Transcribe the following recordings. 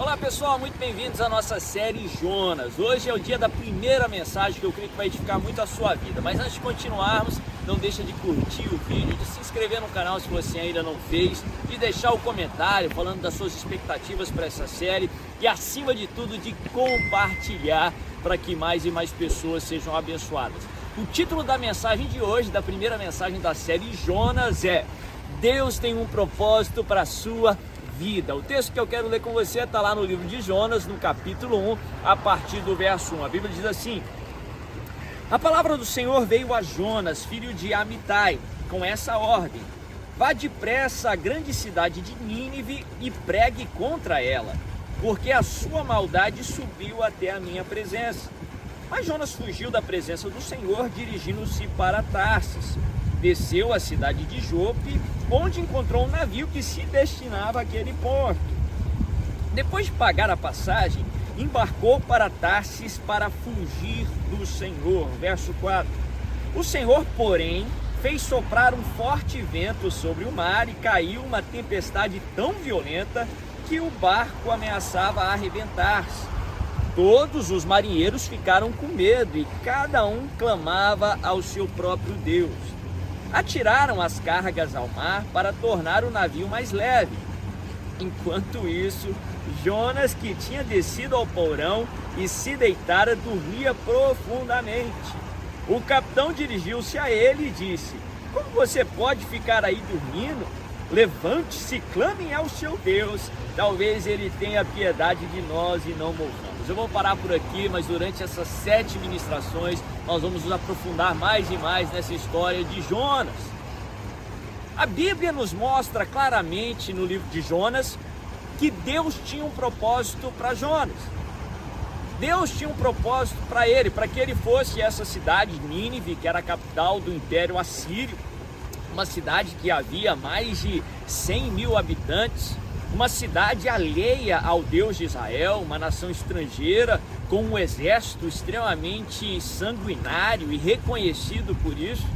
Olá pessoal, muito bem-vindos à nossa série Jonas. Hoje é o dia da primeira mensagem que eu creio que vai edificar muito a sua vida. Mas antes de continuarmos, não deixa de curtir o vídeo, de se inscrever no canal se você ainda não fez, de deixar o comentário falando das suas expectativas para essa série e acima de tudo de compartilhar para que mais e mais pessoas sejam abençoadas. O título da mensagem de hoje, da primeira mensagem da série Jonas é Deus tem um propósito para a sua vida vida. O texto que eu quero ler com você está lá no livro de Jonas, no capítulo 1, a partir do verso 1. A Bíblia diz assim: A palavra do Senhor veio a Jonas, filho de Amitai, com essa ordem: Vá depressa à grande cidade de Nínive e pregue contra ela, porque a sua maldade subiu até a minha presença. Mas Jonas fugiu da presença do Senhor, dirigindo-se para Tarsis desceu à cidade de Jope, onde encontrou um navio que se destinava àquele porto. Depois de pagar a passagem, embarcou para Tarsis para fugir do Senhor. Verso 4. O Senhor, porém, fez soprar um forte vento sobre o mar e caiu uma tempestade tão violenta que o barco ameaçava arrebentar-se. Todos os marinheiros ficaram com medo e cada um clamava ao seu próprio Deus atiraram as cargas ao mar para tornar o navio mais leve. Enquanto isso, Jonas, que tinha descido ao porão e se deitara, dormia profundamente. O capitão dirigiu-se a ele e disse: Como você pode ficar aí dormindo? Levante-se, clame ao seu Deus. Talvez ele tenha piedade de nós e não morramos. Eu vou parar por aqui, mas durante essas sete ministrações nós vamos nos aprofundar mais e mais nessa história de Jonas. A Bíblia nos mostra claramente no livro de Jonas que Deus tinha um propósito para Jonas. Deus tinha um propósito para ele, para que ele fosse essa cidade, Nínive, que era a capital do Império Assírio, uma cidade que havia mais de 100 mil habitantes, uma cidade alheia ao Deus de Israel, uma nação estrangeira, com um exército extremamente sanguinário e reconhecido por isso.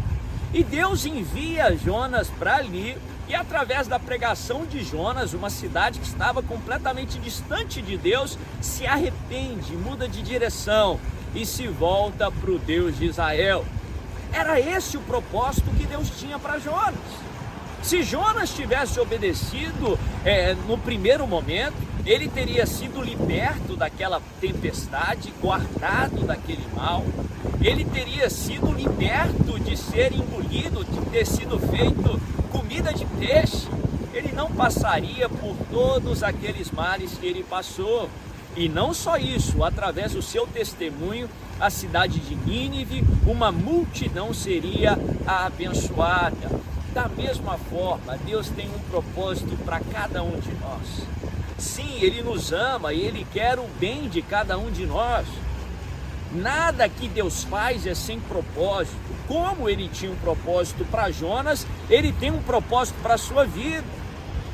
E Deus envia Jonas para ali, e através da pregação de Jonas, uma cidade que estava completamente distante de Deus, se arrepende, muda de direção e se volta para o Deus de Israel. Era esse o propósito que Deus tinha para Jonas. Se Jonas tivesse obedecido é, no primeiro momento, ele teria sido liberto daquela tempestade, guardado daquele mal, ele teria sido liberto de ser engolido, de ter sido feito comida de peixe, ele não passaria por todos aqueles males que ele passou. E não só isso, através do seu testemunho, a cidade de Nínive, uma multidão seria abençoada. Da mesma forma, Deus tem um propósito para cada um de nós. Sim, Ele nos ama e Ele quer o bem de cada um de nós. Nada que Deus faz é sem propósito. Como Ele tinha um propósito para Jonas, Ele tem um propósito para a sua vida.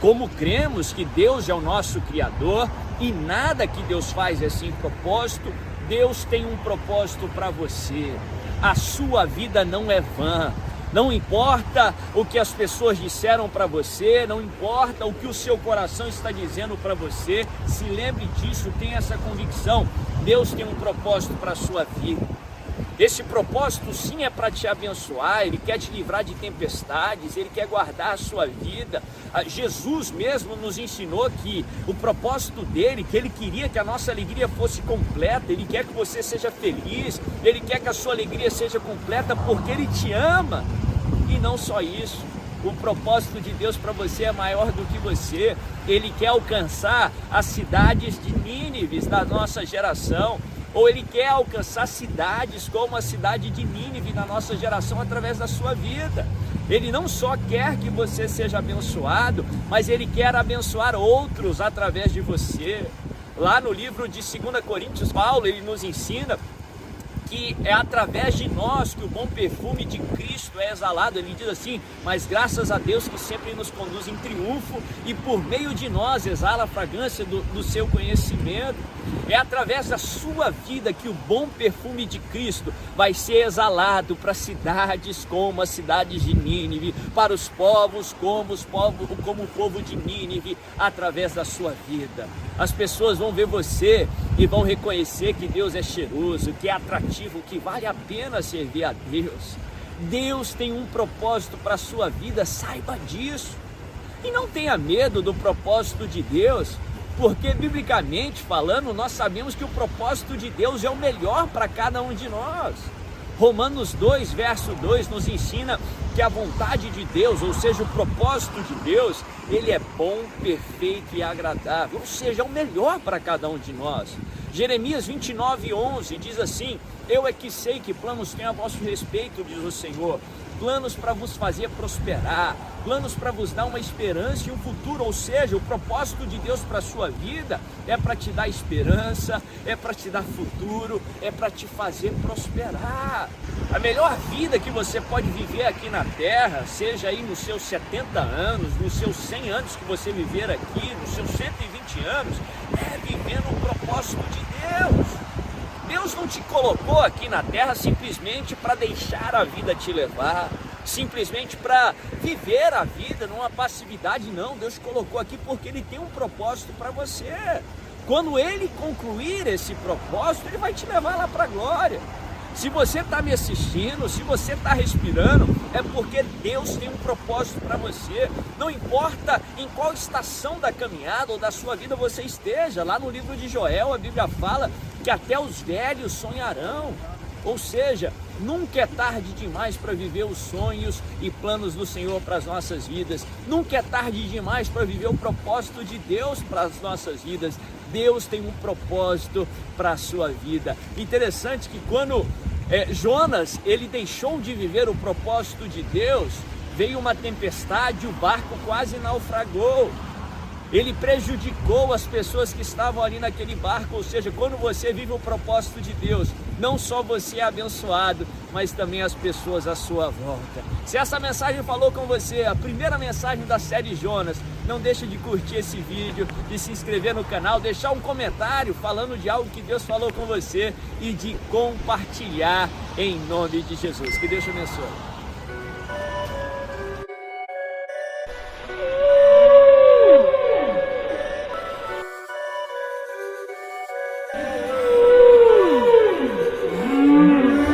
Como cremos que Deus é o nosso Criador e nada que Deus faz é sem propósito, Deus tem um propósito para você. A sua vida não é vã, não importa o que as pessoas disseram para você, não importa o que o seu coração está dizendo para você, se lembre disso, tenha essa convicção. Deus tem um propósito para a sua vida. Esse propósito sim é para te abençoar, ele quer te livrar de tempestades, ele quer guardar a sua vida. Ah, Jesus mesmo nos ensinou que o propósito dele, que ele queria que a nossa alegria fosse completa, ele quer que você seja feliz, ele quer que a sua alegria seja completa porque ele te ama. E não só isso, o propósito de Deus para você é maior do que você. Ele quer alcançar as cidades de Nínives da nossa geração ou ele quer alcançar cidades como a cidade de Nínive na nossa geração através da sua vida. Ele não só quer que você seja abençoado, mas ele quer abençoar outros através de você. Lá no livro de 2 Coríntios, Paulo ele nos ensina que é através de nós que o bom perfume de Cristo é exalado. Ele diz assim: Mas graças a Deus que sempre nos conduz em triunfo e por meio de nós exala a fragrância do, do seu conhecimento. É através da sua vida que o bom perfume de Cristo vai ser exalado para cidades como as cidades de Nínive, para os povos como, os povos, como o povo de Nínive, através da sua vida. As pessoas vão ver você e vão reconhecer que Deus é cheiroso, que é atrativo, que vale a pena servir a Deus. Deus tem um propósito para a sua vida, saiba disso. E não tenha medo do propósito de Deus, porque biblicamente falando, nós sabemos que o propósito de Deus é o melhor para cada um de nós. Romanos 2, verso 2 nos ensina que a vontade de Deus, ou seja, o propósito de Deus, ele é bom, perfeito e agradável, ou seja, é o melhor para cada um de nós. Jeremias 29, 11 diz assim: Eu é que sei que planos tenho a vosso respeito, diz o Senhor, planos para vos fazer prosperar, planos para vos dar uma esperança e um futuro, ou seja, o propósito de Deus para a sua vida é para te dar esperança, é para te dar futuro, é para te fazer prosperar. A melhor vida que você pode viver aqui na terra, seja aí nos seus 70 anos, nos seus 100 anos que você viver aqui, nos seus 120 anos, é viver no propósito de Deus. Deus não te colocou aqui na terra simplesmente para deixar a vida te levar, simplesmente para viver a vida numa passividade, não. Deus colocou aqui porque Ele tem um propósito para você. Quando Ele concluir esse propósito, Ele vai te levar lá para a glória. Se você está me assistindo, se você está respirando, é porque Deus tem um propósito para você. Não importa em qual estação da caminhada ou da sua vida você esteja, lá no livro de Joel, a Bíblia fala que até os velhos sonharão. Ou seja, nunca é tarde demais para viver os sonhos e planos do Senhor para as nossas vidas. Nunca é tarde demais para viver o propósito de Deus para as nossas vidas. Deus tem um propósito para a sua vida. Interessante que quando é, Jonas ele deixou de viver o propósito de Deus, veio uma tempestade, o barco quase naufragou ele prejudicou as pessoas que estavam ali naquele barco. Ou seja, quando você vive o propósito de Deus, não só você é abençoado, mas também as pessoas à sua volta. Se essa mensagem falou com você, a primeira mensagem da série Jonas, não deixe de curtir esse vídeo, de se inscrever no canal, deixar um comentário falando de algo que Deus falou com você e de compartilhar em nome de Jesus. Que Deus te abençoe.